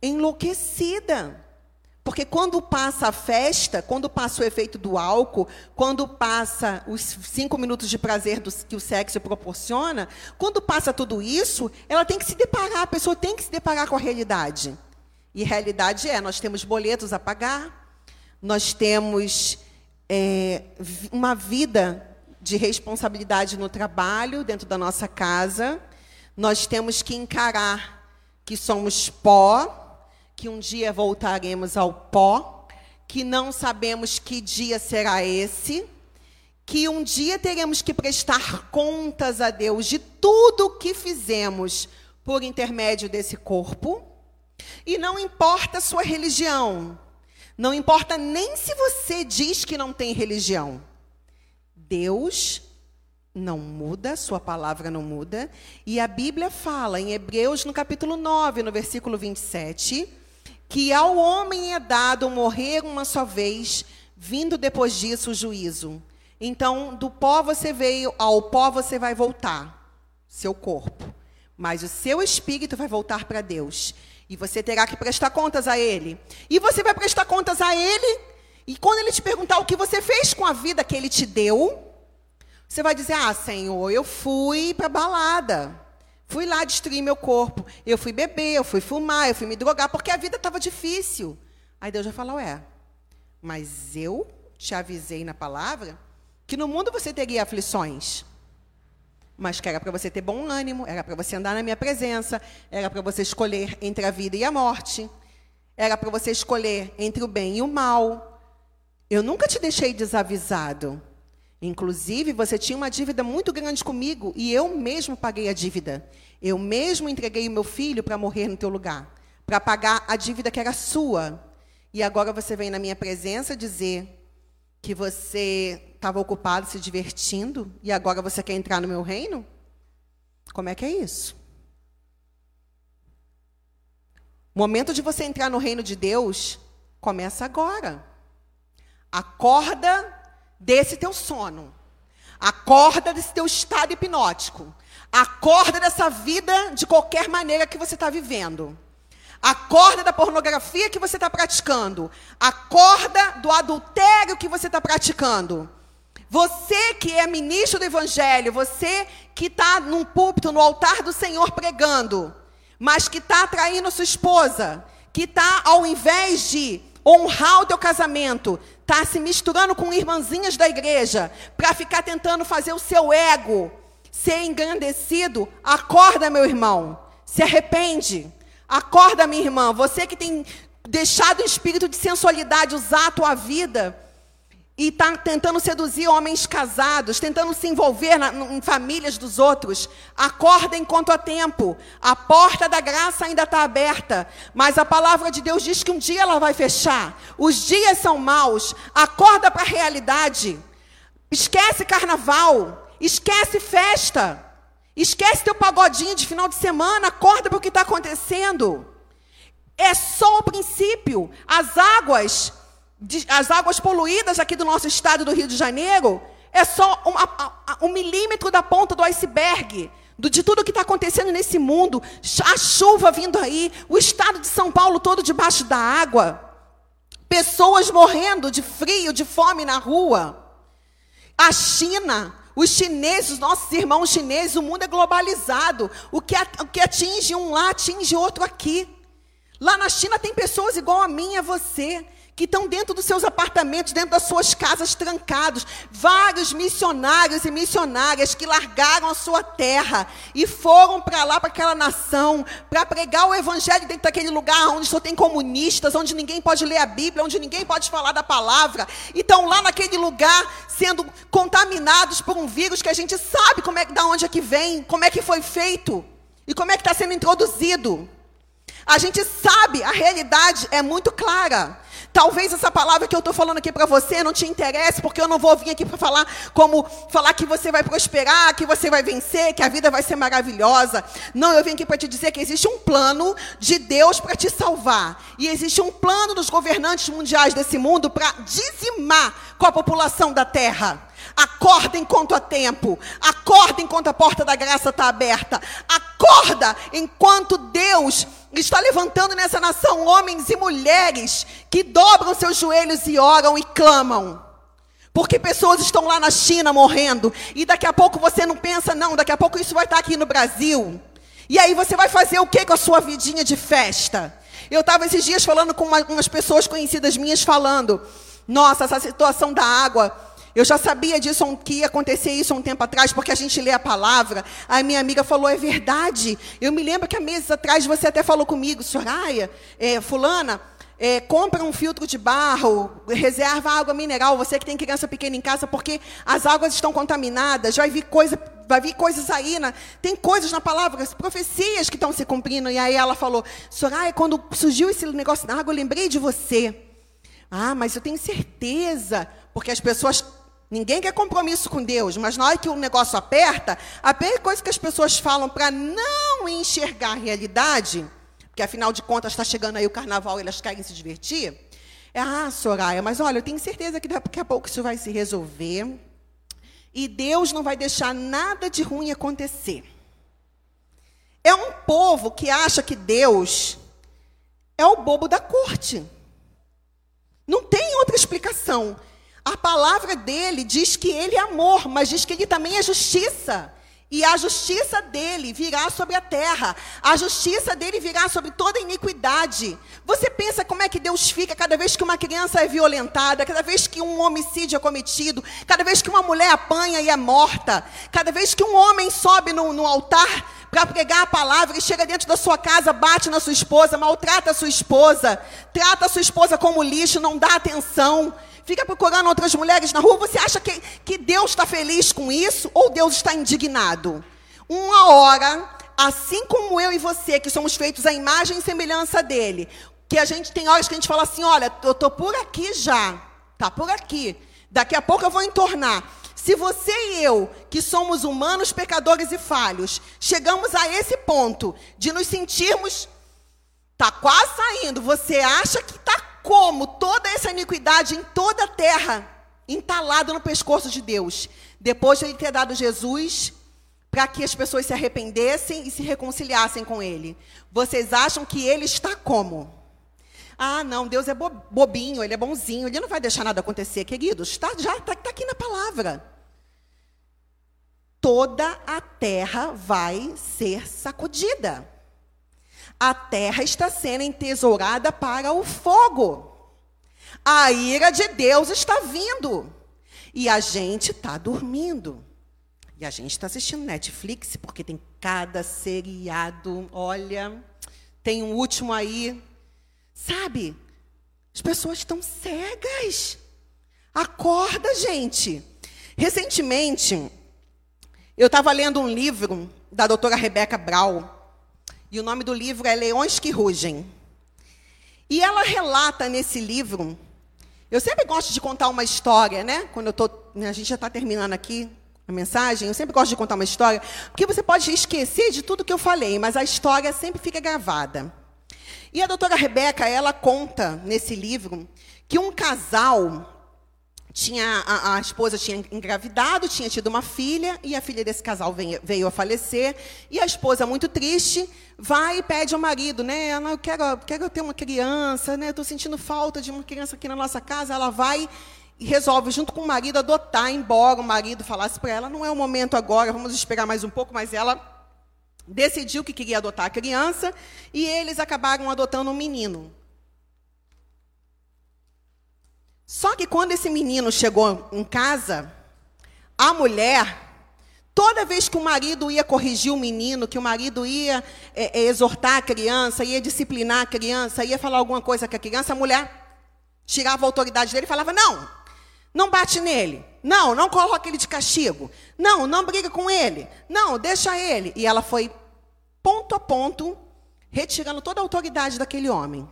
enlouquecida. Porque quando passa a festa, quando passa o efeito do álcool, quando passa os cinco minutos de prazer do, que o sexo proporciona, quando passa tudo isso, ela tem que se deparar, a pessoa tem que se deparar com a realidade. E realidade é: nós temos boletos a pagar, nós temos é, uma vida de responsabilidade no trabalho, dentro da nossa casa, nós temos que encarar que somos pó, que um dia voltaremos ao pó, que não sabemos que dia será esse, que um dia teremos que prestar contas a Deus de tudo o que fizemos por intermédio desse corpo. E não importa a sua religião, não importa nem se você diz que não tem religião. Deus não muda, sua palavra não muda. E a Bíblia fala em Hebreus, no capítulo 9, no versículo 27, que ao homem é dado morrer uma só vez, vindo depois disso o juízo. Então, do pó você veio, ao pó você vai voltar, seu corpo. Mas o seu espírito vai voltar para Deus. E você terá que prestar contas a Ele. E você vai prestar contas a Ele. E quando Ele te perguntar o que você fez com a vida que Ele te deu, você vai dizer: Ah, Senhor, eu fui para balada. Fui lá destruir meu corpo. Eu fui beber, eu fui fumar, eu fui me drogar, porque a vida estava difícil. Aí Deus já falou: é, mas eu te avisei na palavra que no mundo você teria aflições. Mas que era para você ter bom ânimo, era para você andar na minha presença, era para você escolher entre a vida e a morte, era para você escolher entre o bem e o mal. Eu nunca te deixei desavisado. Inclusive, você tinha uma dívida muito grande comigo e eu mesmo paguei a dívida. Eu mesmo entreguei o meu filho para morrer no teu lugar, para pagar a dívida que era sua. E agora você vem na minha presença dizer que você estava ocupado se divertindo e agora você quer entrar no meu reino? Como é que é isso? O momento de você entrar no reino de Deus começa agora. Acorda desse teu sono. Acorda desse teu estado hipnótico. Acorda dessa vida de qualquer maneira que você está vivendo. Acorda da pornografia que você está praticando. Acorda do adultério que você está praticando. Você que é ministro do Evangelho, você que está num púlpito, no altar do Senhor pregando, mas que está traindo sua esposa, que está, ao invés de honrar o teu casamento, está se misturando com irmãzinhas da igreja para ficar tentando fazer o seu ego ser engrandecido, acorda, meu irmão. Se arrepende. Acorda, minha irmã. Você que tem deixado o espírito de sensualidade usar a tua vida e está tentando seduzir homens casados, tentando se envolver na, em famílias dos outros. Acorda enquanto há tempo. A porta da graça ainda está aberta, mas a palavra de Deus diz que um dia ela vai fechar. Os dias são maus. Acorda para a realidade. Esquece carnaval. Esquece festa. Esquece teu pagodinho de final de semana. Acorda para o que está acontecendo. É só o princípio. As águas, as águas poluídas aqui do nosso estado do Rio de Janeiro, é só um, um milímetro da ponta do iceberg de tudo que está acontecendo nesse mundo, a chuva vindo aí, o estado de São Paulo todo debaixo da água, pessoas morrendo de frio, de fome na rua, a China, os chineses, nossos irmãos chineses, o mundo é globalizado, o que, o que atinge um lá atinge outro aqui. Lá na China tem pessoas igual a mim e a você, que estão dentro dos seus apartamentos, dentro das suas casas trancados. Vários missionários e missionárias que largaram a sua terra e foram para lá, para aquela nação, para pregar o evangelho dentro daquele lugar onde só tem comunistas, onde ninguém pode ler a Bíblia, onde ninguém pode falar da palavra. E estão lá naquele lugar sendo contaminados por um vírus que a gente sabe como é, da onde é que vem, como é que foi feito e como é que está sendo introduzido. A gente sabe, a realidade é muito clara. Talvez essa palavra que eu estou falando aqui para você não te interesse, porque eu não vou vir aqui para falar como falar que você vai prosperar, que você vai vencer, que a vida vai ser maravilhosa. Não, eu vim aqui para te dizer que existe um plano de Deus para te salvar. E existe um plano dos governantes mundiais desse mundo para dizimar com a população da terra. Acorda enquanto há tempo. Acorda enquanto a porta da graça está aberta. Acorda enquanto Deus está levantando nessa nação homens e mulheres que dobram seus joelhos e oram e clamam. Porque pessoas estão lá na China morrendo. E daqui a pouco você não pensa, não, daqui a pouco isso vai estar aqui no Brasil. E aí você vai fazer o que com a sua vidinha de festa? Eu estava esses dias falando com uma, umas pessoas conhecidas minhas, falando: nossa, essa situação da água eu já sabia disso, que ia acontecer isso há um tempo atrás, porque a gente lê a palavra. A minha amiga falou, é verdade. Eu me lembro que há meses atrás você até falou comigo, Soraya, é, fulana, é, compra um filtro de barro, reserva água mineral, você que tem criança pequena em casa, porque as águas estão contaminadas, vai vir, coisa, vai vir coisas aí, na, tem coisas na palavra, profecias que estão se cumprindo. E aí ela falou, Soraya, quando surgiu esse negócio da água, eu lembrei de você. Ah, mas eu tenho certeza, porque as pessoas Ninguém quer compromisso com Deus, mas na hora que o negócio aperta, a primeira coisa que as pessoas falam para não enxergar a realidade, porque afinal de contas está chegando aí o carnaval e elas querem se divertir, é: ah, Soraya, mas olha, eu tenho certeza que daqui a pouco isso vai se resolver e Deus não vai deixar nada de ruim acontecer. É um povo que acha que Deus é o bobo da corte. Não tem outra explicação. A palavra dele diz que ele é amor, mas diz que ele também é justiça. E a justiça dele virá sobre a terra. A justiça dele virá sobre toda iniquidade. Você pensa como é que Deus fica cada vez que uma criança é violentada, cada vez que um homicídio é cometido, cada vez que uma mulher apanha e é morta, cada vez que um homem sobe no, no altar para pregar a palavra e chega dentro da sua casa, bate na sua esposa, maltrata a sua esposa, trata a sua esposa como lixo, não dá atenção fica procurando outras mulheres na rua, você acha que, que Deus está feliz com isso? Ou Deus está indignado? Uma hora, assim como eu e você, que somos feitos à imagem e semelhança dele, que a gente tem horas que a gente fala assim: olha, eu estou por aqui já, tá por aqui, daqui a pouco eu vou entornar. Se você e eu, que somos humanos, pecadores e falhos, chegamos a esse ponto de nos sentirmos, tá quase saindo, você acha que está como toda essa iniquidade em toda a terra entalada no pescoço de Deus, depois de ele ter dado Jesus para que as pessoas se arrependessem e se reconciliassem com ele. Vocês acham que ele está como? Ah, não, Deus é bobinho, ele é bonzinho, ele não vai deixar nada acontecer, queridos. Tá, já está tá aqui na palavra. Toda a terra vai ser sacudida a terra está sendo entesourada para o fogo. A ira de Deus está vindo. E a gente está dormindo. E a gente está assistindo Netflix, porque tem cada seriado. Olha, tem um último aí. Sabe? As pessoas estão cegas. Acorda, gente. Recentemente, eu estava lendo um livro da doutora Rebecca Brown. E o nome do livro é Leões que Rugem. E ela relata nesse livro. Eu sempre gosto de contar uma história, né? Quando eu tô, né, a gente já está terminando aqui a mensagem, eu sempre gosto de contar uma história, porque você pode esquecer de tudo que eu falei, mas a história sempre fica gravada. E a doutora Rebeca, ela conta nesse livro que um casal tinha a, a, esposa tinha engravidado, tinha tido uma filha, e a filha desse casal veio, veio, a falecer, e a esposa, muito triste, vai e pede ao marido, né? Ela, eu quero, quero ter uma criança, né? Estou sentindo falta de uma criança aqui na nossa casa. Ela vai e resolve, junto com o marido, adotar, embora o marido falasse para ela, não é o momento agora, vamos esperar mais um pouco, mas ela decidiu que queria adotar a criança, e eles acabaram adotando um menino. Só que quando esse menino chegou em casa, a mulher, toda vez que o marido ia corrigir o menino, que o marido ia é, é, exortar a criança, ia disciplinar a criança, ia falar alguma coisa com a criança, a mulher tirava a autoridade dele e falava: Não, não bate nele. Não, não coloca ele de castigo. Não, não briga com ele. Não, deixa ele. E ela foi ponto a ponto retirando toda a autoridade daquele homem.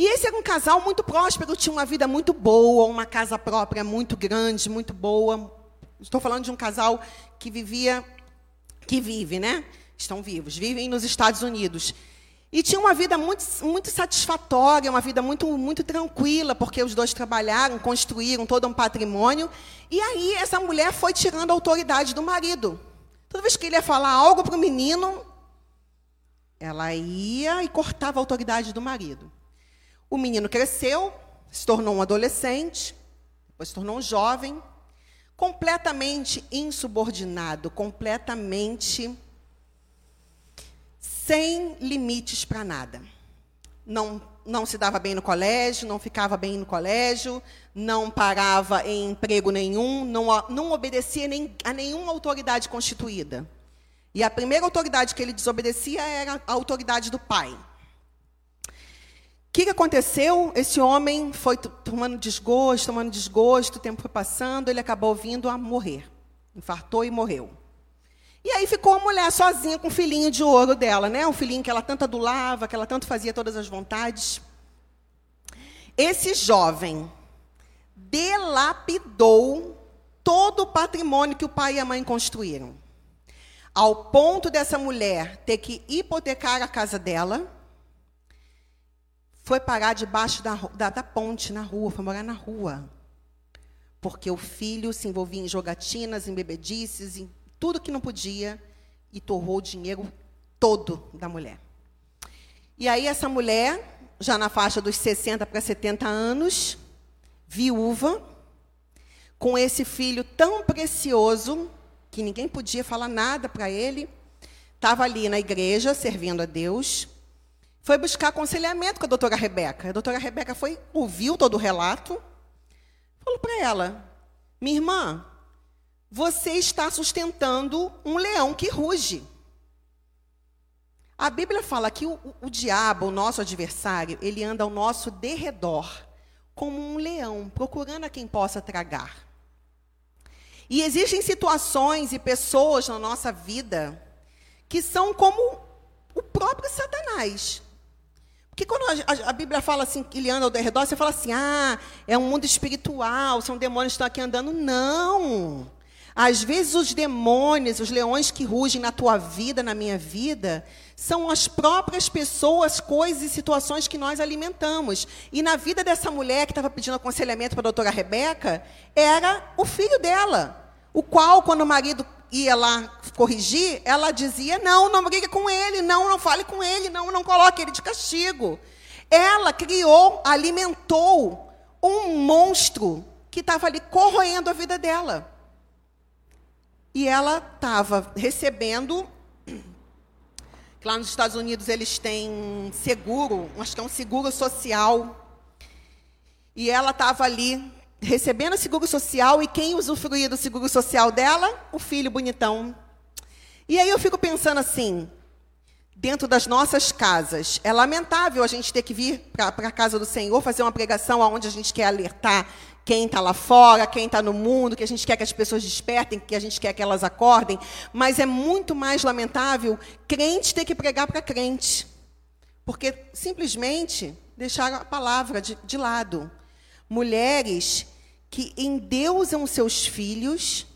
E esse era um casal muito próspero, tinha uma vida muito boa, uma casa própria muito grande, muito boa. Estou falando de um casal que vivia, que vive, né? Estão vivos, vivem nos Estados Unidos. E tinha uma vida muito, muito satisfatória, uma vida muito, muito tranquila, porque os dois trabalharam, construíram todo um patrimônio. E aí essa mulher foi tirando a autoridade do marido. Toda vez que ele ia falar algo para o menino, ela ia e cortava a autoridade do marido. O menino cresceu, se tornou um adolescente, depois se tornou um jovem, completamente insubordinado, completamente sem limites para nada. Não, não se dava bem no colégio, não ficava bem no colégio, não parava em emprego nenhum, não, não obedecia nem, a nenhuma autoridade constituída. E a primeira autoridade que ele desobedecia era a autoridade do pai. O que, que aconteceu? Esse homem foi tomando desgosto, tomando desgosto, o tempo foi passando, ele acabou vindo a morrer. Infartou e morreu. E aí ficou a mulher sozinha com o filhinho de ouro dela, né? O filhinho que ela tanto adulava, que ela tanto fazia todas as vontades. Esse jovem delapidou todo o patrimônio que o pai e a mãe construíram. Ao ponto dessa mulher ter que hipotecar a casa dela foi parar debaixo da, da, da ponte, na rua, foi morar na rua. Porque o filho se envolvia em jogatinas, em bebedices, em tudo que não podia, e torrou o dinheiro todo da mulher. E aí essa mulher, já na faixa dos 60 para 70 anos, viúva, com esse filho tão precioso, que ninguém podia falar nada para ele, estava ali na igreja, servindo a Deus, foi buscar aconselhamento com a doutora Rebeca. A doutora Rebeca foi, ouviu todo o relato, falou para ela: Minha irmã, você está sustentando um leão que ruge. A Bíblia fala que o, o, diabo, o nosso adversário, ele anda ao nosso derredor, como um leão, procurando a quem possa tragar. E existem situações e pessoas na nossa vida que são como o próprio Satanás. Porque quando a, a, Bíblia fala assim, que ele anda ao redor, você fala assim, ah, é um mundo espiritual, são demônios que estão aqui andando. Não. Às vezes os demônios, os leões que rugem na tua vida, na minha vida, são as próprias pessoas, coisas e situações que nós alimentamos. E na vida dessa mulher que estava pedindo aconselhamento para a doutora Rebeca, era o filho dela, o qual, quando o marido ia lá corrigir, ela dizia: não, não brigue com ele, não, não fale com ele, não, não coloque ele de castigo. Ela criou, alimentou um monstro que estava ali corroendo a vida dela. E ela estava recebendo. Lá nos Estados Unidos eles têm seguro, acho que é um seguro social. E ela estava ali recebendo seguro social e quem usufruía do seguro social dela? O filho bonitão. E aí eu fico pensando assim, dentro das nossas casas, é lamentável a gente ter que vir para a casa do Senhor fazer uma pregação onde a gente quer alertar quem está lá fora, quem está no mundo, que a gente quer que as pessoas despertem, que a gente quer que elas acordem, mas é muito mais lamentável crente ter que pregar para crente, porque simplesmente deixaram a palavra de, de lado mulheres que endeusam seus filhos,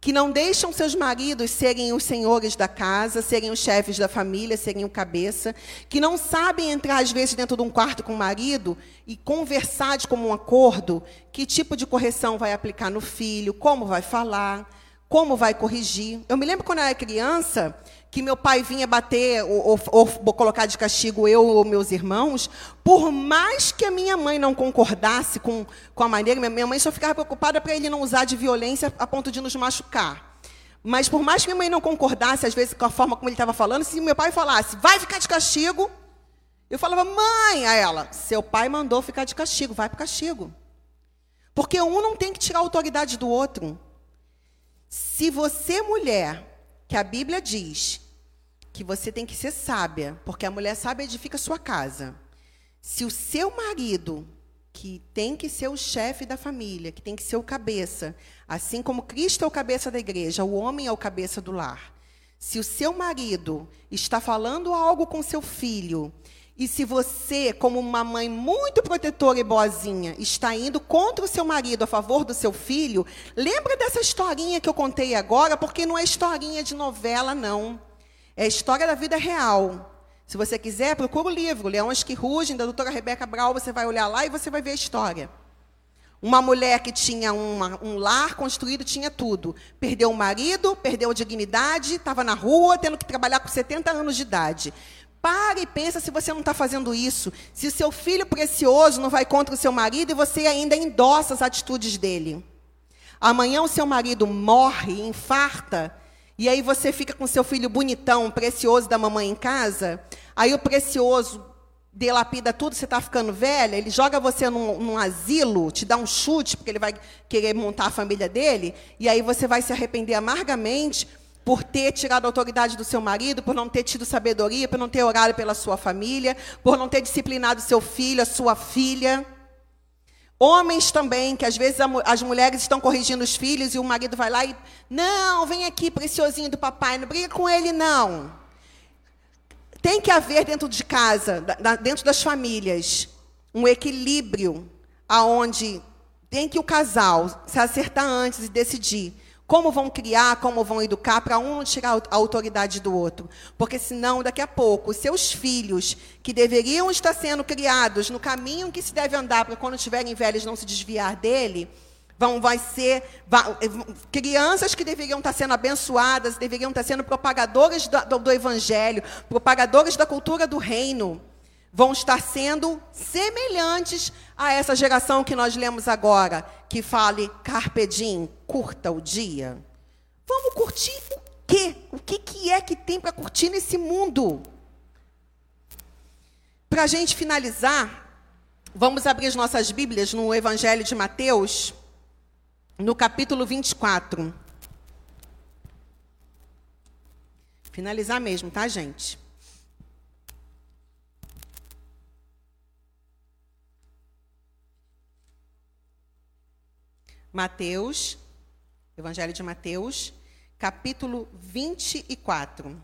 que não deixam seus maridos serem os senhores da casa, serem os chefes da família, serem o cabeça, que não sabem entrar às vezes dentro de um quarto com o marido e conversar de como um acordo, que tipo de correção vai aplicar no filho, como vai falar, como vai corrigir. Eu me lembro quando eu era criança, que meu pai vinha bater ou, ou, ou, colocar de castigo eu ou meus irmãos, por mais que a minha mãe não concordasse com, com a maneira, minha mãe só ficava preocupada para ele não usar de violência a ponto de nos machucar. Mas por mais que minha mãe não concordasse, às vezes, com a forma como ele estava falando, se meu pai falasse, vai ficar de castigo, eu falava, mãe, a ela, seu pai mandou ficar de castigo, vai para castigo. Porque um não tem que tirar a autoridade do outro. Se você, mulher, que a Bíblia diz que você tem que ser sábia, porque a mulher sábia edifica sua casa. Se o seu marido, que tem que ser o chefe da família, que tem que ser o cabeça, assim como Cristo é o cabeça da igreja, o homem é o cabeça do lar. Se o seu marido está falando algo com seu filho e se você, como uma mãe muito protetora e boazinha, está indo contra o seu marido a favor do seu filho, lembra dessa historinha que eu contei agora, porque não é historinha de novela, não. É história da vida real. Se você quiser, procura o livro, Leões que Rugem, da doutora Rebeca Brau, você vai olhar lá e você vai ver a história. Uma mulher que tinha uma, um lar construído, tinha tudo. Perdeu o marido, perdeu a dignidade, estava na rua, tendo que trabalhar com 70 anos de idade. Pare e pensa se você não está fazendo isso. Se o seu filho precioso não vai contra o seu marido e você ainda endossa as atitudes dele. Amanhã o seu marido morre, infarta, e aí você fica com seu filho bonitão, precioso da mamãe em casa. Aí o precioso delapida tudo, você está ficando velha, ele joga você num, num, asilo, te dá um chute, porque ele vai querer montar a família dele, e aí você vai se arrepender amargamente por ter tirado a autoridade do seu marido, por não ter tido sabedoria, por não ter orado pela sua família, por não ter disciplinado seu filho, a sua filha. Homens também, que às vezes as mulheres estão corrigindo os filhos e o marido vai lá e. Não, vem aqui, preciosinho do papai, não briga com ele, não. Tem que haver dentro de casa, dentro das famílias, um equilíbrio aonde tem que o casal se acertar antes e decidir como vão criar, como vão educar, para um não tirar a autoridade do outro. Porque senão, daqui a pouco, seus filhos, que deveriam estar sendo criados no caminho que se deve andar, para quando estiverem velhos não se desviar dele, vão vai ser vai, crianças que deveriam estar sendo abençoadas, deveriam estar sendo propagadores do, do, do evangelho, propagadores da cultura do reino vão estar sendo semelhantes a essa geração que nós lemos agora, que fale carpe diem, curta o dia. Vamos curtir o quê? O que, que é que tem para curtir nesse mundo? Para a gente finalizar, vamos abrir as nossas Bíblias no Evangelho de Mateus, no capítulo 24. Finalizar mesmo, tá, gente? Mateus, Evangelho de Mateus, capítulo 24.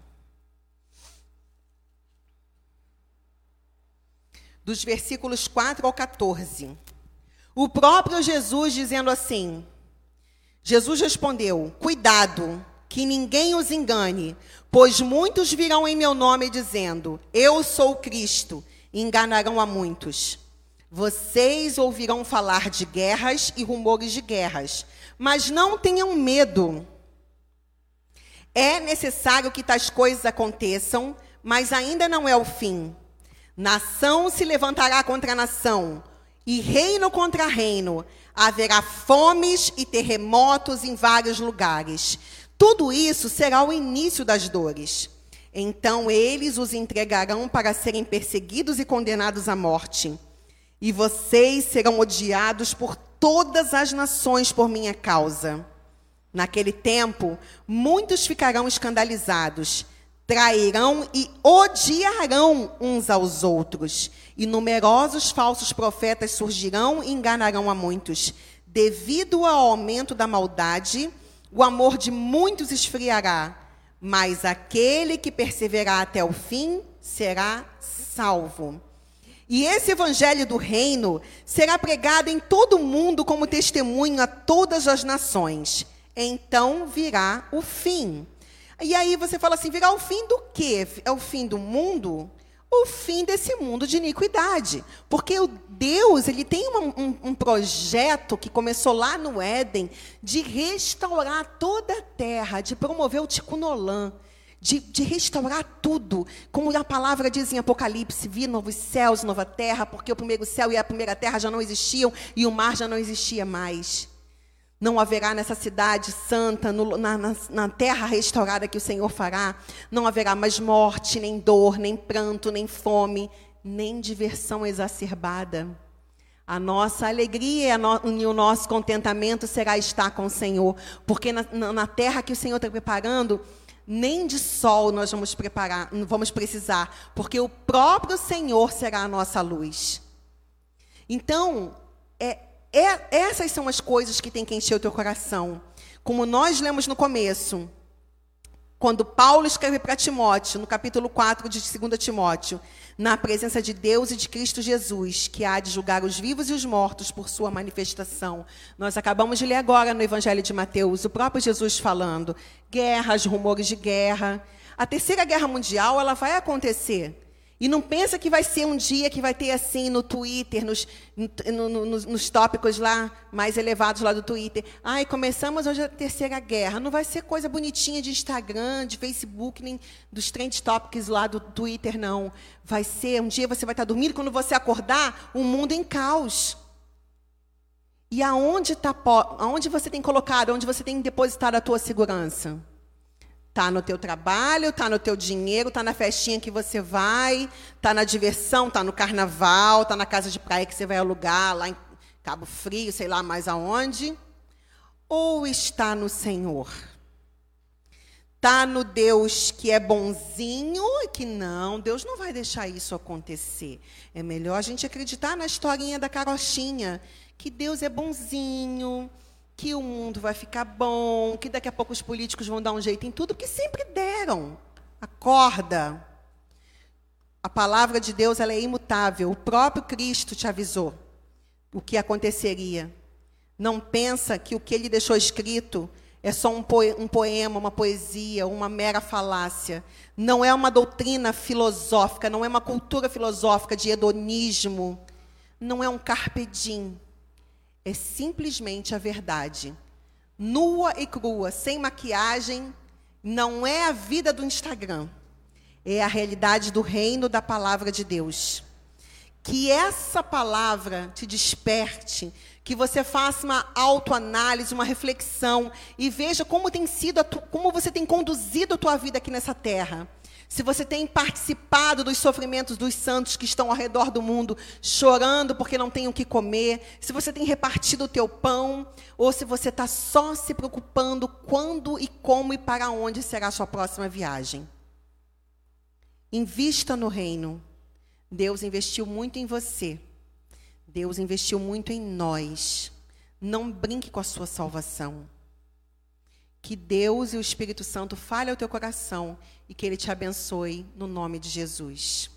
Dos versículos 4 ao 14. O próprio Jesus dizendo assim: Jesus respondeu: Cuidado, que ninguém os engane, pois muitos virão em meu nome dizendo: Eu sou Cristo, e enganarão a muitos. Vocês ouvirão falar de guerras e rumores de guerras, mas não tenham medo. É necessário que tais coisas aconteçam, mas ainda não é o fim. Nação se levantará contra nação, e reino contra reino. Haverá fomes e terremotos em vários lugares. Tudo isso será o início das dores. Então eles os entregarão para serem perseguidos e condenados à morte e vocês serão odiados por todas as nações por minha causa. Naquele tempo, muitos ficarão escandalizados, trairão e odiarão uns aos outros, e numerosos falsos profetas surgirão e enganarão a muitos. Devido ao aumento da maldade, o amor de muitos esfriará, mas aquele que perseverar até o fim será salvo. E esse evangelho do reino será pregado em todo o mundo como testemunho a todas as nações. então virá o fim. E aí você fala assim: virá o fim do quê? É o fim do mundo? O fim desse mundo de iniquidade. Porque o Deus, ele tem um, um, projeto que começou lá no Éden de restaurar toda a terra, de promover o Ticunolan de, de, restaurar tudo. Como a palavra diz em Apocalipse: vi novos céus, nova terra, porque o primeiro céu e a primeira terra já não existiam e o mar já não existia mais. Não haverá nessa cidade santa, no, na, na, na, terra restaurada que o Senhor fará, não haverá mais morte, nem dor, nem pranto, nem fome, nem diversão exacerbada. A nossa alegria e o nosso contentamento será estar com o Senhor, porque na, na terra que o Senhor está preparando, nem de sol nós vamos preparar, vamos precisar, porque o próprio Senhor será a nossa luz. Então, é, é, essas são as coisas que tem que encher o teu coração. Como nós lemos no começo, quando Paulo escreve para Timóteo, no capítulo 4 de 2 Timóteo, na presença de Deus e de Cristo Jesus, que há de julgar os vivos e os mortos por sua manifestação. Nós acabamos de ler agora no Evangelho de Mateus, o próprio Jesus falando: guerras, rumores de guerra. A terceira guerra mundial, ela vai acontecer. E não pensa que vai ser um dia que vai ter assim no Twitter, nos, no, no, nos, tópicos lá mais elevados lá do Twitter. Ai, começamos hoje a terceira guerra. Não vai ser coisa bonitinha de Instagram, de Facebook, nem dos trend topics lá do Twitter, não. Vai ser um dia você vai estar dormindo, quando você acordar, o um mundo em caos. E aonde, tá, aonde você tem colocado, onde você tem depositado a tua segurança? Tá no teu trabalho, tá no teu dinheiro, tá na festinha que você vai, tá na diversão, tá no carnaval, tá na casa de praia que você vai alugar lá em Cabo Frio, sei lá mais aonde, ou está no Senhor? Tá no Deus que é bonzinho e que não, Deus não vai deixar isso acontecer. É melhor a gente acreditar na historinha da carochinha, que Deus é bonzinho, que o mundo vai ficar bom, que daqui a pouco os políticos vão dar um jeito em tudo, que sempre deram. Acorda. A palavra de Deus ela é imutável. O próprio Cristo te avisou o que aconteceria. Não pensa que o que ele deixou escrito é só um poema, uma poesia, uma mera falácia. Não é uma doutrina filosófica, não é uma cultura filosófica de hedonismo. Não é um carpe diem é simplesmente a verdade. Nua e crua, sem maquiagem, não é a vida do Instagram. É a realidade do reino da palavra de Deus. Que essa palavra te desperte, que você faça uma autoanálise, uma reflexão e veja como tem sido, como você tem conduzido a tua vida aqui nessa terra se você tem participado dos sofrimentos dos santos que estão ao redor do mundo, chorando porque não tem o que comer, se você tem repartido o teu pão, ou se você está só se preocupando quando e como e para onde será a sua próxima viagem. Invista no reino. Deus investiu muito em você. Deus investiu muito em nós. Não brinque com a sua salvação. Que Deus e o Espírito Santo falem ao teu coração e que Ele te abençoe no nome de Jesus.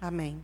Amém.